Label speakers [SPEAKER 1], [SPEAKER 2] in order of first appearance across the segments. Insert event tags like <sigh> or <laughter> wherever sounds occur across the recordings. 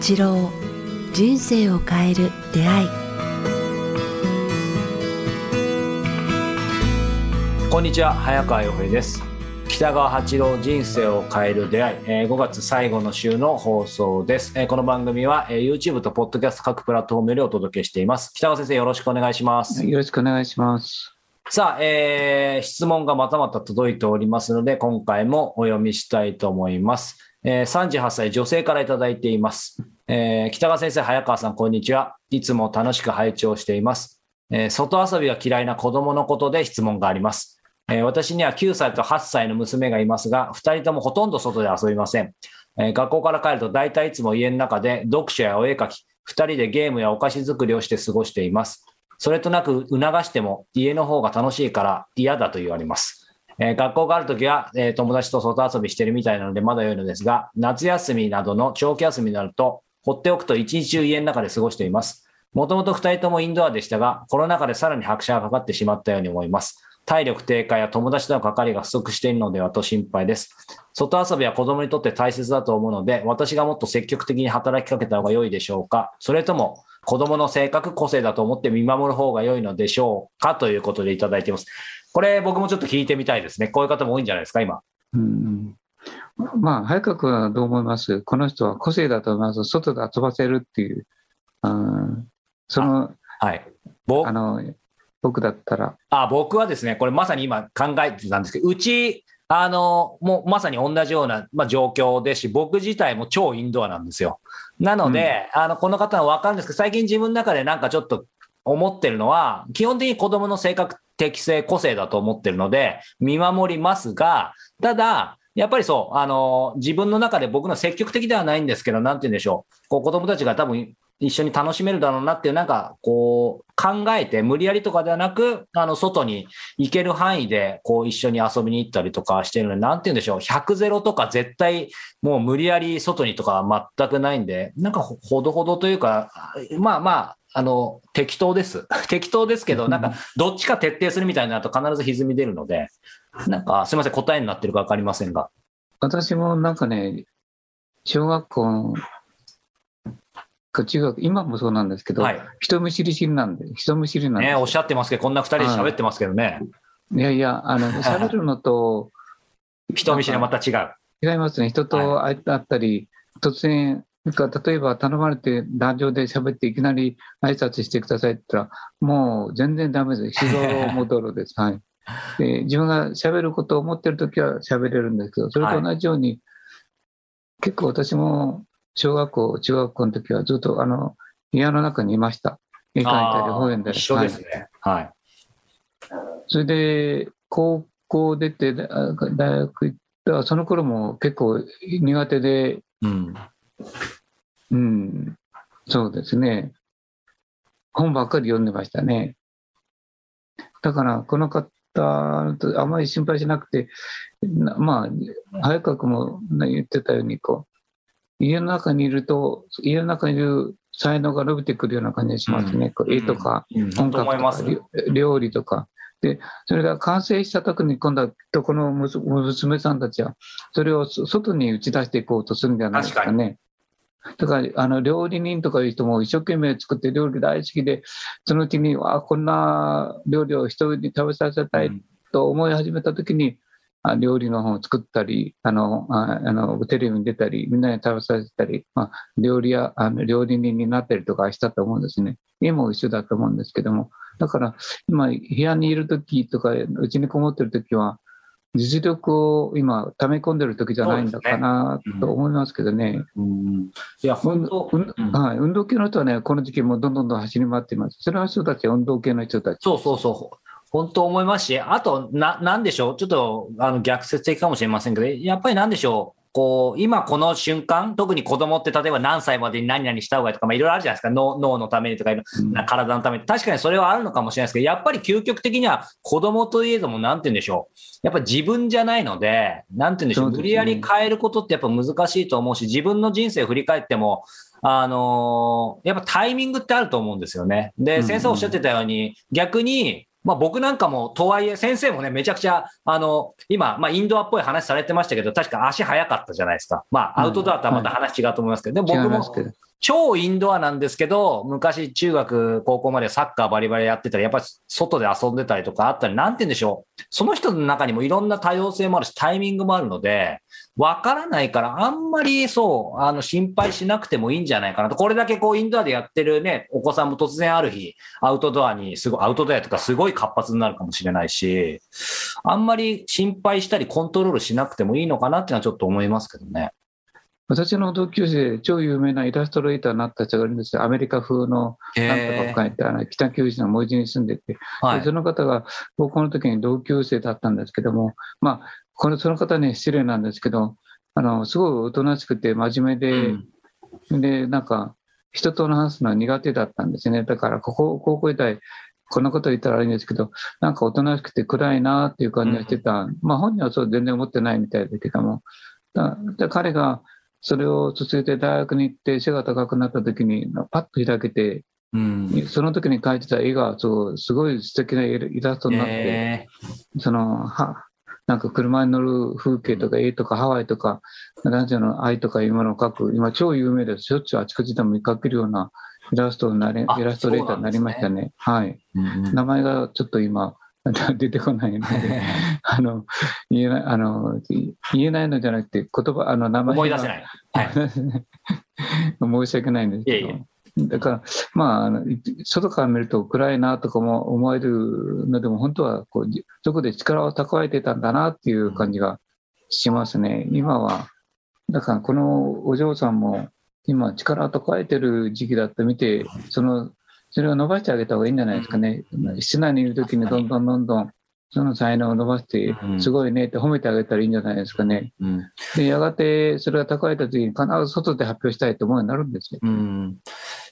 [SPEAKER 1] 八郎人生を変える出会い。
[SPEAKER 2] こんにちは早川洋平です。北川八郎人生を変える出会い、えー、5月最後の週の放送です、えー、この番組は、えー、YouTube と Podcast 各プラットフォームよりお届けしています。北川先生よろしくお願いします。
[SPEAKER 3] よろしくお願いします。
[SPEAKER 2] さあ、えー、質問がまたまた届いておりますので今回もお読みしたいと思いますえー、38歳女性からいただいています、えー、北川先生、早川さん、こんにちは。いつも楽しく拝聴しています。えー、外遊びが嫌いな子供のことで質問があります。え私には9歳と8歳の娘がいますが、2人ともほとんど外で遊びません。え学校から帰ると大体いつも家の中で読書やお絵描き、2人でゲームやお菓子作りをして過ごしています。それとなく促しても家の方が楽しいから嫌だと言われます。えー、学校があるときは、えー、友達と外遊びしてるみたいなのでまだ良いのですが、夏休みなどの長期休みになると、放っておくと一日中家の中で過ごしています。もともと2人ともインドアでしたが、コロナ禍でさらに拍車がかかってしまったように思います。体力低下や友達との関わりが不足しているのではと心配です。外遊びは子供にとって大切だと思うので、私がもっと積極的に働きかけた方が良いでしょうかそれとも、子供の性格、個性だと思って見守る方が良いのでしょうか？ということでいただいています。これ、僕もちょっと聞いてみたいですね。こういう方も多いんじゃないですか、今。
[SPEAKER 3] うんまあ、早川君はどう思います？この人は個性だと思います。外で遊ばせるっていう。うん、その、
[SPEAKER 2] はい。
[SPEAKER 3] あの、僕だったら。
[SPEAKER 2] あ、僕はですね、これまさに今考えてたんですけど、うち、あの、もうまさに同じような、まあ、状況ですし、僕自体も超インドアなんですよ。なので、うん、あの、この方は分かるんですけど、最近自分の中でなんかちょっと思ってるのは、基本的に子供の性格適性、個性だと思ってるので、見守りますが、ただ、やっぱりそう、あの、自分の中で僕の積極的ではないんですけど、なんて言うんでしょう。こう子供たちが多分一緒に楽しめるだろうなっていう、なんか、こう、考えて、無理やりとかではなく、あの、外に行ける範囲で、こう、一緒に遊びに行ったりとかしてるので、なんて言うんでしょう。100ゼロとか絶対、もう無理やり外にとか全くないんで、なんか、ほどほどというか、まあまあ、あの、適当です。適当ですけど、なんか、どっちか徹底するみたいになると必ず歪み出るので、なんか、すみません、答えになってるか分かりませんが。
[SPEAKER 3] 私もなんかね、小学校か中学、今もそうなんですけど、はい、人見知り知りなんで、人見知りなんで。
[SPEAKER 2] ね、おっしゃってますけど、こんな二人で喋ってますけどね。
[SPEAKER 3] いやいや、あの、喋るのと、
[SPEAKER 2] 人見知りはまた違う。
[SPEAKER 3] 違いますね。人と会ったり、突然、なんか例えば頼まれて壇上で喋っていきなり挨拶してくださいって言ったら、もう全然ダメです。日頃戻るです。はい。<laughs> で自分が喋ることを思ってるときは喋れるんですけど、それと同じように、はい、結構私も小学校、中学校の時はずっとあの部屋の中にいました。絵描いたり、本読んだり。
[SPEAKER 2] 一緒ですね。はい。
[SPEAKER 3] それで、高校出て大学行ったら、その頃も結構苦手で、うん、うん、そうですね。本ばっかり読んでましたね。だから、この方、あまり心配しなくて、まあ、早川君も言ってたように、こう、家の中にいると、家の中にいる才能が伸びてくるような感じがしますね。うん、絵とか、
[SPEAKER 2] 音楽とか、
[SPEAKER 3] 料理とか。で、それが完成した時に今度はこの娘さんたちは、それを外に打ち出していこうとするんじゃないですかね。だからあの料理人とかいう人も一生懸命作って料理大好きでそのうちにあこんな料理を人に食べさせたいと思い始めた時に、うん、料理の本を作ったりあのあのテレビに出たりみんなに食べさせたり、まあ、料理やあの料理人になったりとかしたと思うんですね。家も一緒だと思うんですけども。だから今部屋にいる時とかうちにこもってる時は実力を今、溜め込んでる時じゃないんだかなと思いますけどね。うん、いや本当、うんはい、運動系の人はね、この時期もどんどんどん走り回っています。それは人たちは運動系の人たち。
[SPEAKER 2] そうそうそう。本当思いますし、あと、な、なんでしょう、ちょっとあの逆説的かもしれませんけど、やっぱりなんでしょう、こう、今この瞬間、特に子供って例えば何歳までに何々した方がいいとか、まあ、いろいろあるじゃないですか。脳脳のためにとか、体のために。確かにそれはあるのかもしれないですけど、やっぱり究極的には子供といえども、なんて言うんでしょう。やっぱ自分じゃないので、なんて言うんでしょう。うね、無理やり変えることってやっぱ難しいと思うし、自分の人生を振り返っても、あのー、やっぱタイミングってあると思うんですよね。で、先生おっしゃってたように、逆に、まあ、僕なんかも、とはいえ、先生もね、めちゃくちゃ、あの、今、まあ、インドアっぽい話されてましたけど、確か足早かったじゃないですか。まあ、アウトドアとはまた話違うと思いますけど、でも僕も、超インドアなんですけど、昔中学、高校までサッカーバリバリやってたり、やっぱり外で遊んでたりとかあったり、なんて言うんでしょう。その人の中にもいろんな多様性もあるし、タイミングもあるので、わからないから、あんまりそう、あの、心配しなくてもいいんじゃないかなと。これだけこう、インドアでやってるね、お子さんも突然ある日、アウトドアに、すごい、アウトドアとかすごい活発になるかもしれないし、あんまり心配したりコントロールしなくてもいいのかなっていうのはちょっと思いますけどね。
[SPEAKER 3] 私の同級生で超有名なイラストレーターになった人がいるんですよ。アメリカ風のなんとか書いて、あの北九州の文字に住んでて、はい、その方が高校の時に同級生だったんですけども、まあ、このその方ね、失礼なんですけど、あのすごいおとなしくて真面目で、うん、で、なんか、人と話すのは苦手だったんですね。だから、ここ高校時代、こんなこと言ったらあれんですけど、なんかおとなしくて暗いなっていう感じがしてた。うん、まあ本人はそう全然思ってないみたいだけども、だ彼がそれを続いて大学に行って背が高くなった時にパッと開けて、うん、その時に描いてた絵がそうすごい素敵なイラストになって、えー、そのはなんか車に乗る風景とか絵とかハワイとか男女の愛とかいうものを描く今超有名です。しょっちゅうあちこちでも見かけるようなイラストになりイラストレーターになりましたね。ね。はい、うんうん、名前がちょっと今 <laughs> 出てこないので <laughs> あの言えないあの言えないのじゃなくて言葉あの名前
[SPEAKER 2] 思い出せない、はい、<laughs>
[SPEAKER 3] 申し訳ないんですけど。いえいえだから、まあ、あの外から見ると暗いなとかも思えるのでも、本当はこうどこで力を蓄えてたんだなっていう感じがしますね。今は、だからこのお嬢さんも今力を蓄えてる時期だって見て、そのそれを伸ばしてあげた方がいいんじゃないですかね。室内にいるときにどんどんどんどんその才能を伸ばして、すごいねって褒めてあげたらいいんじゃないですかね。うん、で、やがてそれが高いた時に必ず外で発表したいと思うようになるんですよ。うん、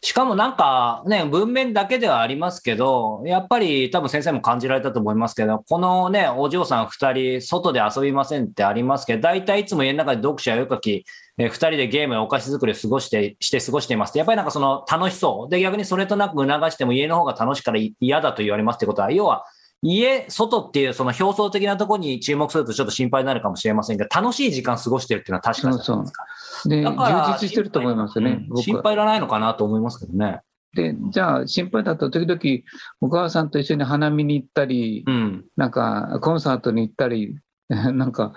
[SPEAKER 2] しかもなんかね、文面だけではありますけど、やっぱり多分先生も感じられたと思いますけど、このね、お嬢さん二人、外で遊びませんってありますけど、大体いつも家の中で読書や絵描き、えー、2人でゲームやお菓子作りを過ごしてして過ごしています。やっぱりなんかその楽しそう。で逆にそれとなく促しても家の方が楽しいから嫌だと言われますってことは要は家、外っていうその表層的なところに注目するとちょっと心配になるかもしれませんが、楽しい時間過ごしてるっていうのは確かにそう
[SPEAKER 3] そうで、充実してると思いますね、
[SPEAKER 2] うん、心配いらないのかなと思いますけどね。
[SPEAKER 3] で、じゃあ心配だと時々お母さんと一緒に花見に行ったり、うん、なんかコンサートに行ったり、<laughs> なんか、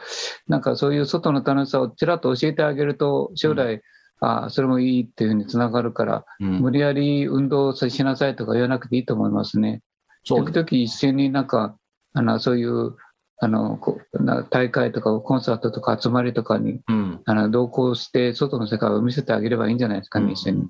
[SPEAKER 3] なんかそういう外の楽しさをちらっと教えてあげると、将来、うん、あそれもいいっていうふうにつながるから、うん、無理やり運動しなさいとか言わなくていいと思いますね。時々一斉になんか、あのそういうあの大会とかコンサートとか集まりとかに、うん、あの同行して外の世界を見せてあげればいいんじゃないですかね、一緒に。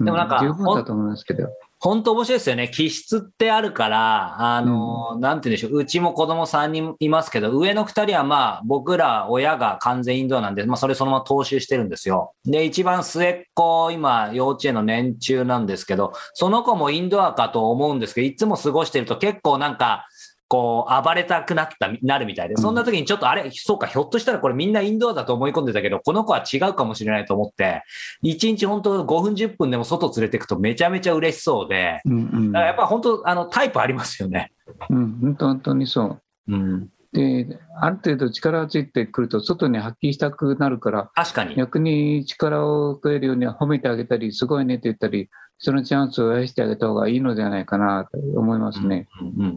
[SPEAKER 3] でもなんか、十分だと思いますけど。
[SPEAKER 2] 本当面白いですよね。気質ってあるから、あの、うん、なんて言うんでしょう。うちも子供3人いますけど、上の2人はまあ、僕ら親が完全インドアなんで、まあ、それそのまま踏襲してるんですよ。で、一番末っ子、今、幼稚園の年中なんですけど、その子もインドアかと思うんですけど、いつも過ごしてると結構なんか、こう、暴れたくなった、なるみたいで、そんな時にちょっとあれ、そうか、ひょっとしたらこれみんなインドアだと思い込んでたけど、この子は違うかもしれないと思って、1日本当5分10分でも外連れてくとめちゃめちゃ嬉しそうで、うんうん、だからやっぱ本当、あの、タイプありますよね。
[SPEAKER 3] うん、本当、本当にそう。うん。で、ある程度力がついてくると、外に発揮したくなるから、
[SPEAKER 2] 確かに。
[SPEAKER 3] 逆に力を加えるように褒めてあげたり、すごいねって言ったり、そのチャンスを増やしてあげた方がいいのではないかなと思いますね。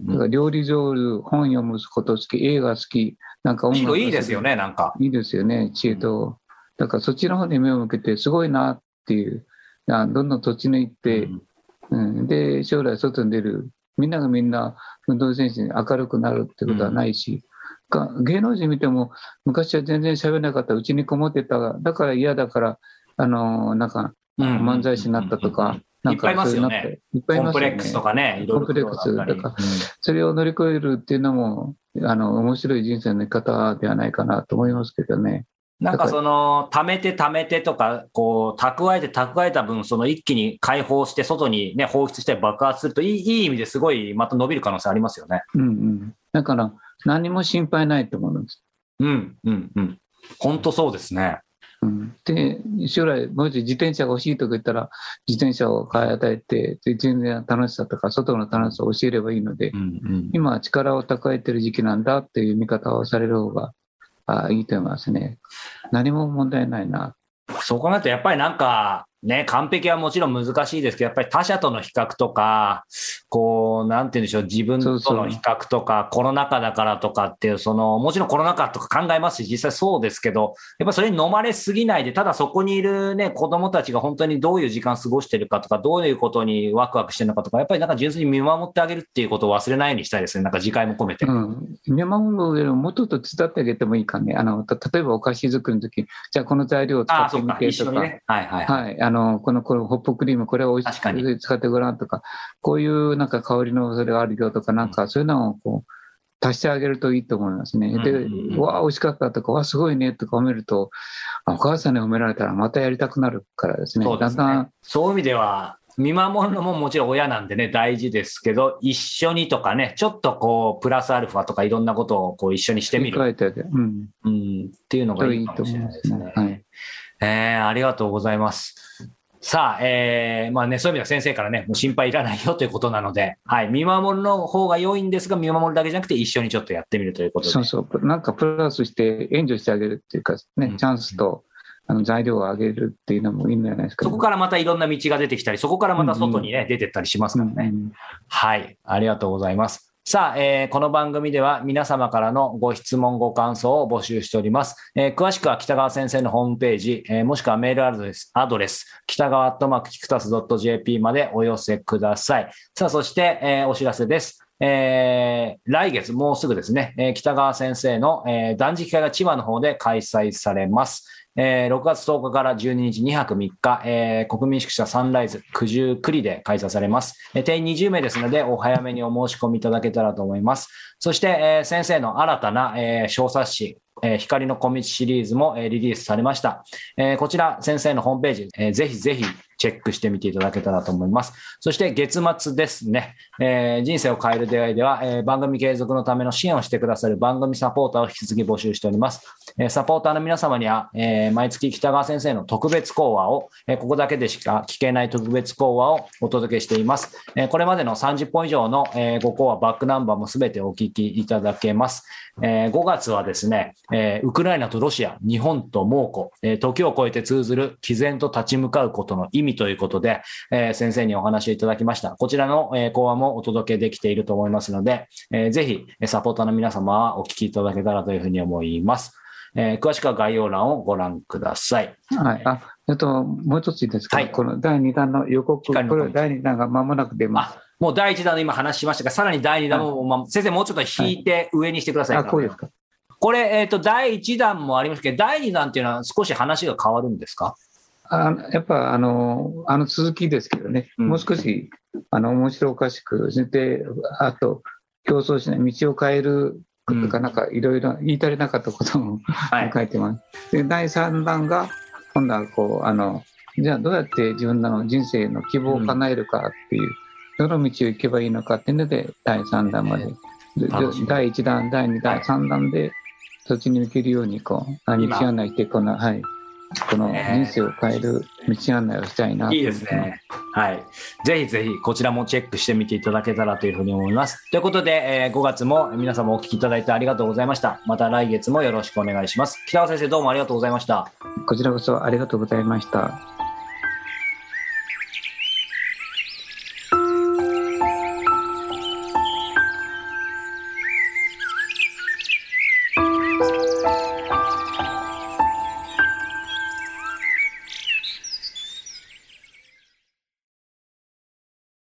[SPEAKER 3] だから料理上手、本読むこと好き、映画好き、なんか
[SPEAKER 2] 音楽いいですよね、なんか。
[SPEAKER 3] いいですよね、知恵と。だからそっちの方に目を向けて、すごいなっていう、どんどん土地に行って、うん、で、将来外に出る、みんながみんな運動選手に明るくなるってことはないし、うん、芸能人見ても、昔は全然喋らなかった、うちにこもってただから嫌だから、あのなんか、漫才師になったとか、
[SPEAKER 2] いっぱいいますよね。いっぱいいますよね。コンプレックスとかね、
[SPEAKER 3] コンプレックスとか、それを乗り越えるっていうのも、あの、面白い人生の生き方ではないかなと思いますけどね。
[SPEAKER 2] なんかその、貯めて貯めてとか、こう、蓄えて蓄えた分、その一気に解放して、外にね、放出して爆発するといい、いい意味ですごい、また伸びる可能性ありますよね。
[SPEAKER 3] うんうん。だから、何も心配ないと思うんです。
[SPEAKER 2] うん、うん、うん。本当そうですね。
[SPEAKER 3] で、将来、もし自転車が欲しいとか言ったら、自転車を買い与えて、全然楽しさとか、外の楽しさを教えればいいので、うんうん、今は力を蓄えてる時期なんだっていう見方をされる方があいいと思いますね。何も問題ないな。
[SPEAKER 2] そう考えると、やっぱりなんか、ね、完璧はもちろん難しいですけど、やっぱり他者との比較とか、こう、なんて言うんでしょう、自分との比較とか、コロナ禍だからとかっていう、その、もちろんコロナ禍とか考えますし、実際そうですけど、やっぱそれに飲まれすぎないで、ただそこにいるね、子供たちが本当にどういう時間過ごしてるかとか、どういうことにワクワクしてるのかとか、やっぱりなんか純粋に見守ってあげるっていうことを忘れないようにしたいですね、なんか次回も込めて。う
[SPEAKER 3] ん、見守るよりも、うちょっと手伝ってあげてもいいかね。あの、例えばお菓子作りの時、じゃあこの材料を使ってみてとか、か。ね、はいはい、はい。あの、この、このホップクリーム、これを美味しく使ってごらんとか、こういうなんか香りのそれがあるよとか、なんかそういうのをこう、足してあげるといいと思いますね。で、うわあ、美味しかったとか、わすごいねとか褒めると、お母さんに褒められたらまたやりたくなるからですね。
[SPEAKER 2] そう、ね、だんだんそういう意味では、見守るのももちろん親なんでね、大事ですけど、一緒にとかね、ちょっとこう、プラスアルファとかいろんなことをこう一緒にしてみる。うん。うん。っていうのがいいかもしれないですね。いいはい、えー、ありがとうございます。さあ、えー、まあね、そういう意味では先生からね、もう心配いらないよということなので、はい、見守るの方が良いんですが、見守るだけじゃなくて、一緒にちょっとやってみるということで。
[SPEAKER 3] そうそう、なんかプラスして援助してあげるっていうか、ね、チャンスと、あの材料を上げるっていうのもいいんじゃないですか、
[SPEAKER 2] ね、そこからまたいろんな道が出てきたり、そこからまた外にね、うんうん、出てったりしますからね、うんうん。はい、ありがとうございます。さあ、えー、この番組では皆様からのご質問、ご感想を募集しております。えー、詳しくは北川先生のホームページ、えー、もしくはメールアドレス、アドレス北川アットマークキクタス .jp までお寄せください。さあ、そして、えー、お知らせです。えー、来月、もうすぐですね、えー、北川先生の、えー、断食会が千葉の方で開催されます。えー、6月10日から12日2泊3日、えー、国民宿舎サンライズ九十九里で開催されます。えー、定員20名ですので、お早めにお申し込みいただけたらと思います。そして、えー、先生の新たな、えー、小冊子、えー、光の小道シリーズも、えー、リリースされました。えー、こちら、先生のホームページ、えー、ぜひぜひチェックしてみていただけたらと思います。そして月末ですね、えー、人生を変える出会いでは、えー、番組継続のための支援をしてくださる番組サポーターを引き続き募集しております。えー、サポーターの皆様には、えー、毎月北川先生の特別講話を、えー、ここだけでしか聞けない特別講話をお届けしています。えー、これまでの30本以上の、えー、ご講話、バックナンバーもすべてお聞きいただけます。えー、5月はですね、えー、ウクライナとロシア、日本と猛虎、えー、時を超えて通ずる毅然と立ち向かうことの意味ということで、えー、先生にお話をいただきました。こちらの、えー、講話もお届けできていると思いますので、えー、ぜひ、サポーターの皆様はお聞きいただけたらというふうに思います。えー、詳しくは概要欄をご覧ください。
[SPEAKER 3] はい。あ、えっと、もう一ついいですか、はい、この第2弾の予告、これ第2弾が間もなく出ます。
[SPEAKER 2] もう第1弾の今話しましたが、さらに第2弾も、はい、先生もうちょっと引いて上にしてください、
[SPEAKER 3] はい、あ、こうですか。
[SPEAKER 2] これ、えっ、ー、と、第1弾もありますけど、第2弾っていうのは少し話が変わるんですか？
[SPEAKER 3] あやっぱあの、あの続きですけどね、うん、もう少しあの面白おかしく、であと、競争しない、道を変えることか、なんかいろいろ言い足りなかったことも、書いてます。で第3弾が、今度はこう、あの、じゃあどうやって自分の人生の希望を叶えるかっていう、どの道を行けばいいのかっていうので、第3弾まで。で第1弾、第2弾、3弾で、そっちに向けるように、こう、道案内して、この、はい。この人生を変える道案内をしたいな
[SPEAKER 2] いいですね。はい。ぜひぜひ、こちらもチェックしてみていただけたらというふうに思います。ということで、えー、5月も皆様お聞きいただいてありがとうございました。また来月もよろしくお願いします。北川先生、どうもありがとうございました。
[SPEAKER 3] こちらこそありがとうございました。